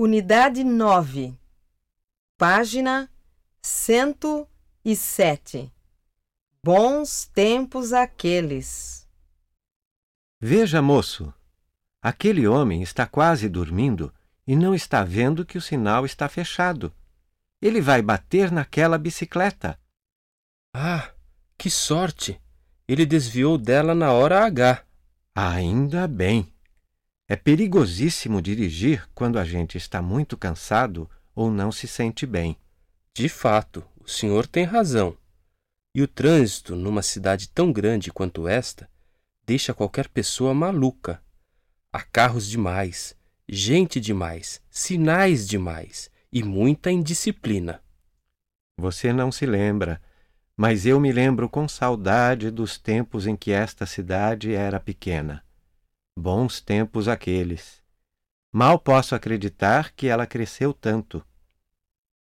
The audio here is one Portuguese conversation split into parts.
Unidade 9, página 107. Bons tempos aqueles. Veja, moço, aquele homem está quase dormindo e não está vendo que o sinal está fechado. Ele vai bater naquela bicicleta. Ah, que sorte! Ele desviou dela na hora H. Ainda bem. É perigosíssimo dirigir quando a gente está muito cansado ou não se sente bem. De fato, o senhor tem razão. E o trânsito numa cidade tão grande quanto esta deixa qualquer pessoa maluca. Há carros demais, gente demais, sinais demais e muita indisciplina. Você não se lembra, mas eu me lembro com saudade dos tempos em que esta cidade era pequena. Bons tempos aqueles. Mal posso acreditar que ela cresceu tanto.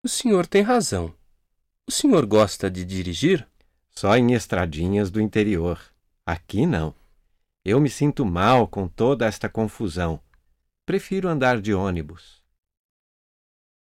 O senhor tem razão. O senhor gosta de dirigir? Só em estradinhas do interior. Aqui não. Eu me sinto mal com toda esta confusão. Prefiro andar de ônibus.